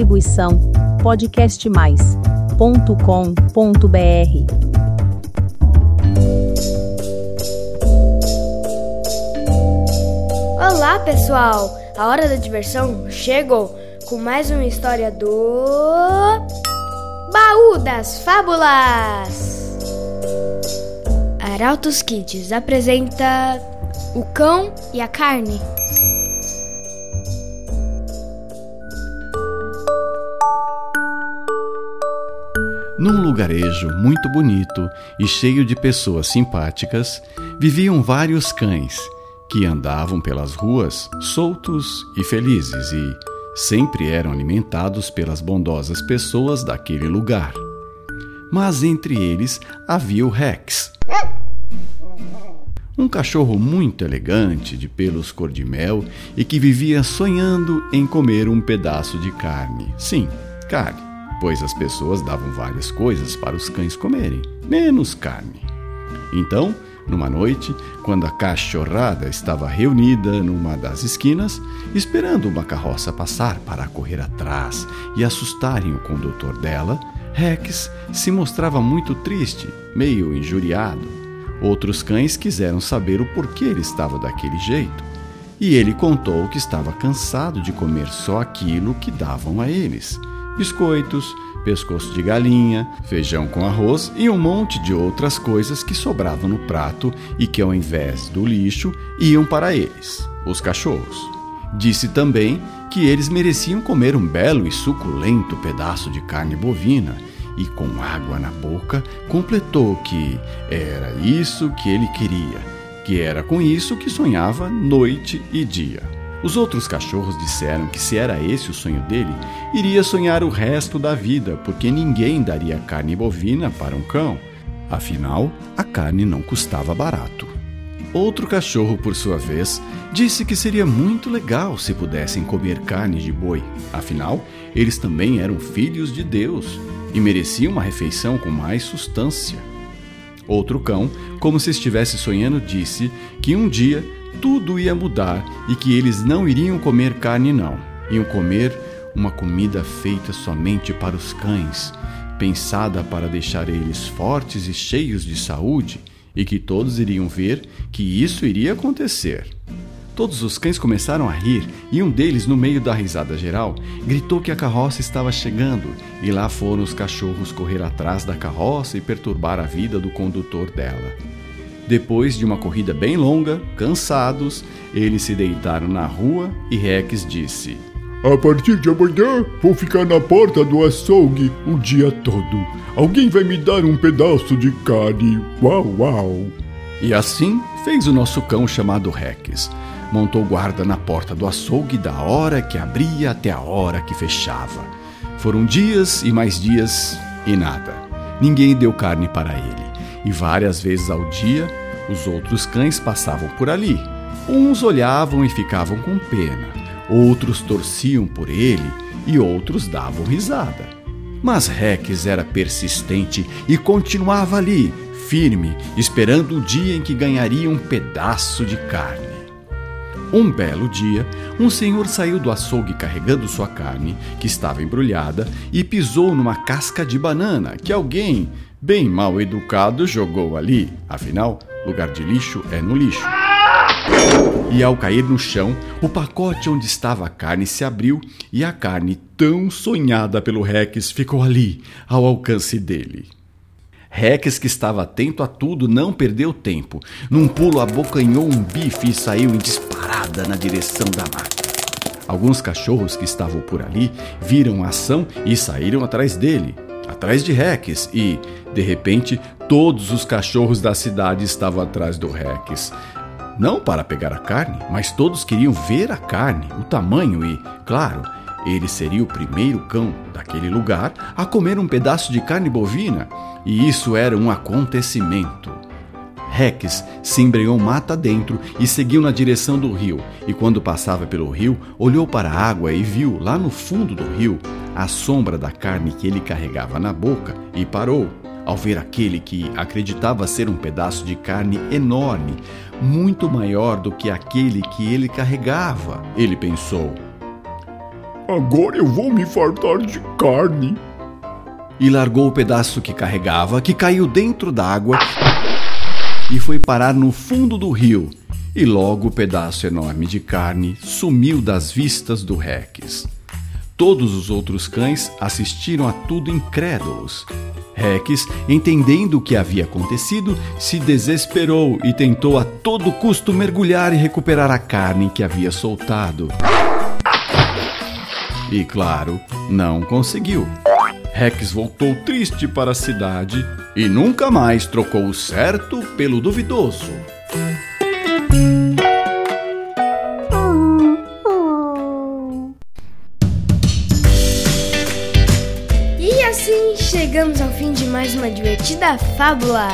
Distribuição podcastmais.com.br. Olá, pessoal! A hora da diversão chegou com mais uma história do Baú das Fábulas. Arautos Kids apresenta O Cão e a Carne. Num lugarejo muito bonito e cheio de pessoas simpáticas, viviam vários cães que andavam pelas ruas soltos e felizes e sempre eram alimentados pelas bondosas pessoas daquele lugar. Mas entre eles havia o Rex, um cachorro muito elegante, de pelos cor de mel e que vivia sonhando em comer um pedaço de carne. Sim, carne pois as pessoas davam várias coisas para os cães comerem, menos carne. Então, numa noite, quando a cachorrada estava reunida numa das esquinas, esperando uma carroça passar para correr atrás e assustarem o condutor dela, Rex se mostrava muito triste, meio injuriado. Outros cães quiseram saber o porquê ele estava daquele jeito, e ele contou que estava cansado de comer só aquilo que davam a eles biscoitos, pescoço de galinha, feijão com arroz e um monte de outras coisas que sobravam no prato e que, ao invés do lixo, iam para eles, os cachorros. Disse também que eles mereciam comer um belo e suculento pedaço de carne bovina e, com água na boca, completou que era isso que ele queria, que era com isso que sonhava noite e dia. Os outros cachorros disseram que, se era esse o sonho dele, iria sonhar o resto da vida, porque ninguém daria carne bovina para um cão. Afinal, a carne não custava barato. Outro cachorro, por sua vez, disse que seria muito legal se pudessem comer carne de boi. Afinal, eles também eram filhos de Deus e mereciam uma refeição com mais substância. Outro cão, como se estivesse sonhando, disse que um dia tudo ia mudar e que eles não iriam comer carne, não. Iam comer uma comida feita somente para os cães, pensada para deixar eles fortes e cheios de saúde, e que todos iriam ver que isso iria acontecer. Todos os cães começaram a rir e um deles, no meio da risada geral, gritou que a carroça estava chegando e lá foram os cachorros correr atrás da carroça e perturbar a vida do condutor dela. Depois de uma corrida bem longa, cansados, eles se deitaram na rua e Rex disse: A partir de amanhã vou ficar na porta do açougue o dia todo. Alguém vai me dar um pedaço de carne. Uau, uau! E assim fez o nosso cão chamado Rex. Montou guarda na porta do açougue da hora que abria até a hora que fechava. Foram dias e mais dias e nada. Ninguém deu carne para ele. E várias vezes ao dia os outros cães passavam por ali. Uns olhavam e ficavam com pena, outros torciam por ele e outros davam risada. Mas Rex era persistente e continuava ali, firme, esperando o dia em que ganharia um pedaço de carne. Um belo dia, um senhor saiu do açougue carregando sua carne, que estava embrulhada, e pisou numa casca de banana que alguém, bem mal educado, jogou ali. Afinal, Lugar de lixo é no lixo. E ao cair no chão, o pacote onde estava a carne se abriu e a carne, tão sonhada pelo Rex, ficou ali, ao alcance dele. Rex, que estava atento a tudo, não perdeu tempo. Num pulo, abocanhou um bife e saiu em disparada na direção da máquina. Alguns cachorros que estavam por ali viram a ação e saíram atrás dele atrás de Rex e, de repente, todos os cachorros da cidade estavam atrás do Rex. Não para pegar a carne, mas todos queriam ver a carne, o tamanho e, claro, ele seria o primeiro cão daquele lugar a comer um pedaço de carne bovina, e isso era um acontecimento. Rex se embreou mata dentro e seguiu na direção do rio, e quando passava pelo rio, olhou para a água e viu, lá no fundo do rio, a sombra da carne que ele carregava na boca e parou ao ver aquele que acreditava ser um pedaço de carne enorme, muito maior do que aquele que ele carregava. Ele pensou: Agora eu vou me fartar de carne. E largou o pedaço que carregava, que caiu dentro d'água e foi parar no fundo do rio. E logo o pedaço enorme de carne sumiu das vistas do Rex. Todos os outros cães assistiram a tudo incrédulos. Rex, entendendo o que havia acontecido, se desesperou e tentou a todo custo mergulhar e recuperar a carne que havia soltado. E claro, não conseguiu. Rex voltou triste para a cidade e nunca mais trocou o certo pelo duvidoso. E assim chegamos ao fim de mais uma divertida fábula.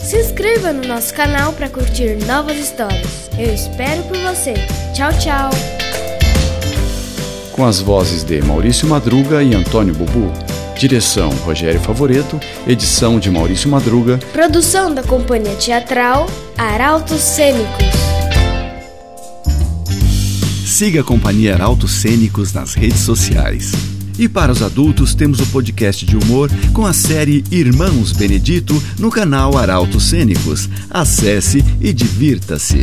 Se inscreva no nosso canal para curtir novas histórias. Eu espero por você. Tchau, tchau. Com as vozes de Maurício Madruga e Antônio Bubu. Direção Rogério Favoreto, edição de Maurício Madruga, Produção da Companhia Teatral Arautos Cênicos. Siga a Companhia Arautos Cênicos nas redes sociais. E para os adultos, temos o podcast de humor com a série Irmãos Benedito no canal Arautos Cênicos. Acesse e divirta-se.